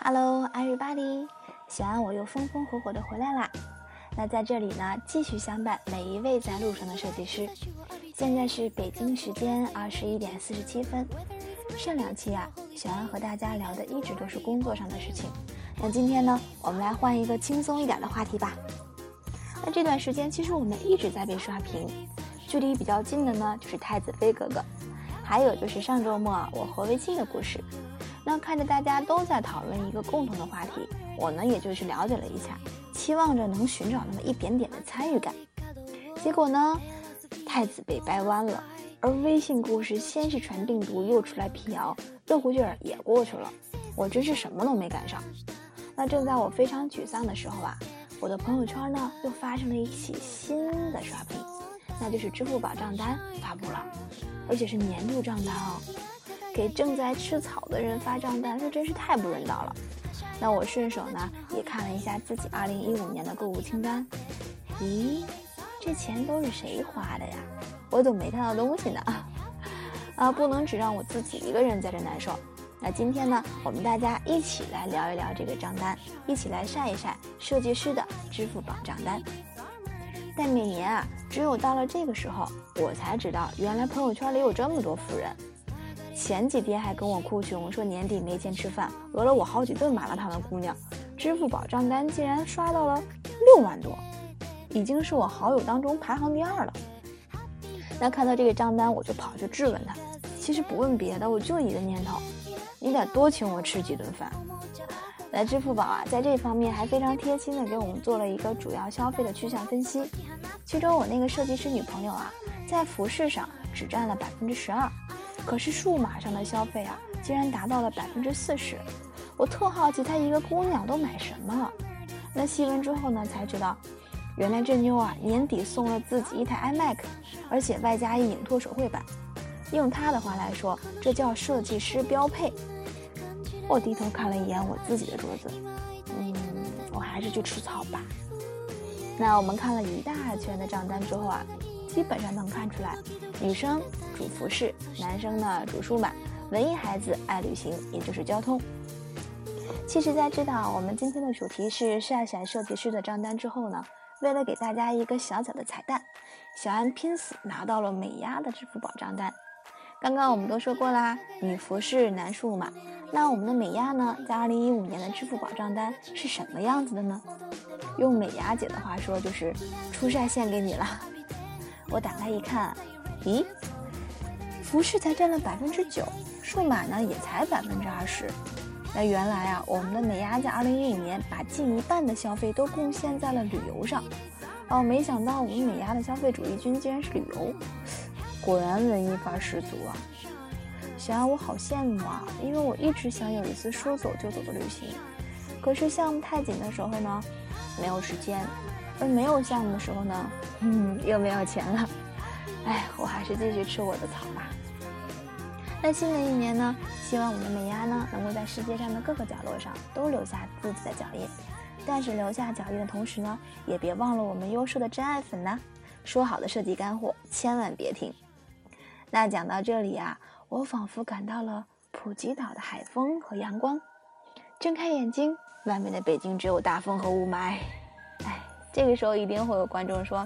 Hello everybody，小安我又风风火火的回来啦。那在这里呢，继续相伴每一位在路上的设计师。现在是北京时间二十一点四十七分。上两期啊，小安和大家聊的一直都是工作上的事情。那今天呢，我们来换一个轻松一点的话题吧。那这段时间其实我们一直在被刷屏，距离比较近的呢就是太子妃哥哥，还有就是上周末我和微信的故事。那看着大家都在讨论一个共同的话题，我呢也就去了解了一下，期望着能寻找那么一点点的参与感。结果呢，太子被掰弯了，而微信故事先是传病毒，又出来辟谣，热乎劲儿也过去了，我真是什么都没赶上。那正在我非常沮丧的时候啊，我的朋友圈呢又发生了一起新的刷屏，那就是支付宝账单发布了，而且是年度账单哦。给正在吃草的人发账单，那真是太不人道了。那我顺手呢也看了一下自己2015年的购物清单，咦，这钱都是谁花的呀？我怎么没看到东西呢？啊，不能只让我自己一个人在这难受。那今天呢，我们大家一起来聊一聊这个账单，一起来晒一晒设计师的支付宝账单。但每年啊，只有到了这个时候，我才知道原来朋友圈里有这么多富人。前几天还跟我哭穷，说年底没钱吃饭，讹了我好几顿麻辣烫的姑娘，支付宝账单竟然刷到了六万多，已经是我好友当中排行第二了。那看到这个账单，我就跑去质问他。其实不问别的，我就一个念头：你得多请我吃几顿饭。那支付宝啊，在这方面还非常贴心的给我们做了一个主要消费的趋向分析。其中我那个设计师女朋友啊，在服饰上只占了百分之十二。可是数码上的消费啊，竟然达到了百分之四十，我特好奇她一个姑娘都买什么。那细问之后呢，才知道，原来这妞啊年底送了自己一台 iMac，而且外加一影拓手绘板。用她的话来说，这叫设计师标配。我低头看了一眼我自己的桌子，嗯，我还是去吃草吧。那我们看了一大圈的账单之后啊。基本上能看出来，女生主服饰，男生呢主数码，文艺孩子爱旅行，也就是交通。其实，在知道我们今天的主题是晒晒设计师的账单之后呢，为了给大家一个小小的彩蛋，小安拼死拿到了美丫的支付宝账单。刚刚我们都说过啦，女服饰，男数码。那我们的美丫呢，在二零一五年的支付宝账单是什么样子的呢？用美丫姐的话说，就是初晒献给你了。我打开一看，咦，服饰才占了百分之九，数码呢也才百分之二十。那原来啊，我们的美压在二零一五年把近一半的消费都贡献在了旅游上。哦，没想到我们美压的消费主力军竟然是旅游，果然文艺范儿十足啊！小安，我好羡慕啊，因为我一直想有一次说走就走的旅行，可是项目太紧的时候呢，没有时间。而没有项目的时候呢，嗯，又没有钱了，哎，我还是继续吃我的草吧。那新的一年呢，希望我们的美丫呢，能够在世界上的各个角落上都留下自己的脚印。但是留下脚印的同时呢，也别忘了我们优秀的真爱粉呢。说好的设计干货，千万别停。那讲到这里啊，我仿佛感到了普吉岛的海风和阳光。睁开眼睛，外面的北京只有大风和雾霾。这个时候一定会有观众说：“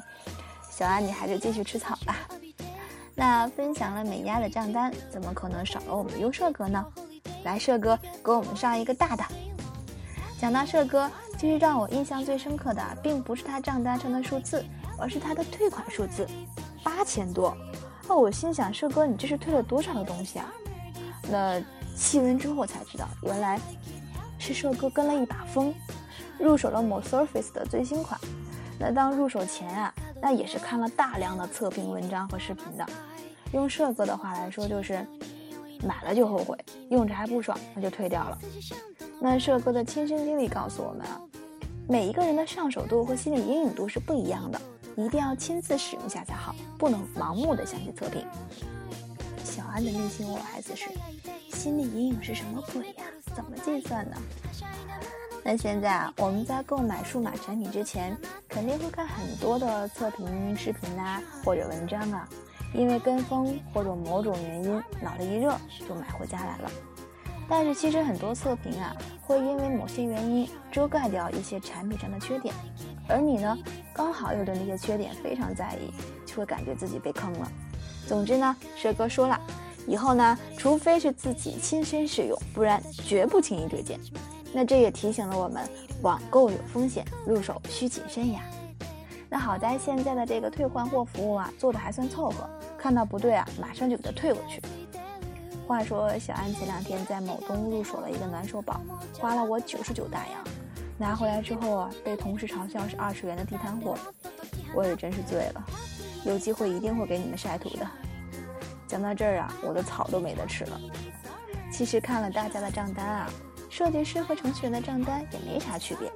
小安，你还是继续吃草吧。”那分享了美压的账单，怎么可能少了我们优社哥呢？来，社哥给我们上一个大的。讲到社哥，其实让我印象最深刻的，并不是他账单上的数字，而是他的退款数字，八千多。哦，我心想，社哥，你这是退了多少的东西啊？那细问之后才知道，原来是社哥跟了一把风，入手了某 Surface 的最新款。那当入手前啊，那也是看了大量的测评文章和视频的。用社哥的话来说，就是买了就后悔，用着还不爽，那就退掉了。那社哥的亲身经历告诉我们啊，每一个人的上手度和心理阴影度是不一样的，一定要亲自使用下才好，不能盲目的相信测评。小安的内心 OS 是：心理阴影是什么鬼呀？怎么计算呢？那现在啊，我们在购买数码产品之前，肯定会看很多的测评视频啊，或者文章啊，因为跟风或者某种原因，脑子一热就买回家来了。但是其实很多测评啊，会因为某些原因遮盖掉一些产品上的缺点，而你呢，刚好又对那些缺点非常在意，就会感觉自己被坑了。总之呢，蛇哥说了，以后呢，除非是自己亲身使用，不然绝不轻易推荐。那这也提醒了我们，网购有风险，入手需谨慎呀。那好在现在的这个退换货服务啊，做的还算凑合，看到不对啊，马上就给它退回去。话说小安前两天在某东入手了一个暖手宝，花了我九十九大洋，拿回来之后啊，被同事嘲笑是二十元的地摊货，我也真是醉了。有机会一定会给你们晒图的。讲到这儿啊，我的草都没得吃了。其实看了大家的账单啊，设计师和程序员的账单也没啥区别，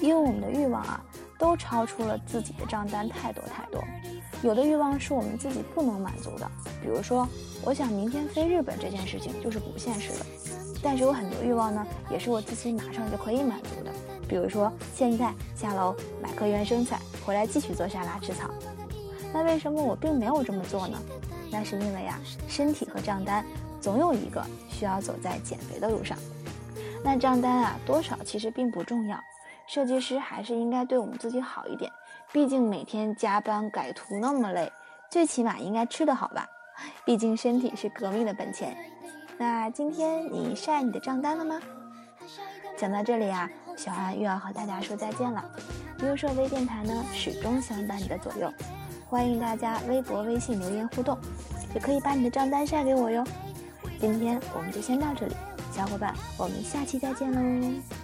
因为我们的欲望啊。都超出了自己的账单太多太多，有的欲望是我们自己不能满足的，比如说我想明天飞日本这件事情就是不现实的。但是有很多欲望呢，也是我自己马上就可以满足的，比如说现在下楼买颗原生菜回来继续做沙拉吃草。那为什么我并没有这么做呢？那是因为呀，身体和账单总有一个需要走在减肥的路上。那账单啊多少其实并不重要。设计师还是应该对我们自己好一点，毕竟每天加班改图那么累，最起码应该吃得好吧？毕竟身体是革命的本钱。那今天你晒你的账单了吗？讲到这里啊，小安又要和大家说再见了。优设微电台呢，始终相伴你的左右，欢迎大家微博、微信留言互动，也可以把你的账单晒给我哟。今天我们就先到这里，小伙伴，我们下期再见喽。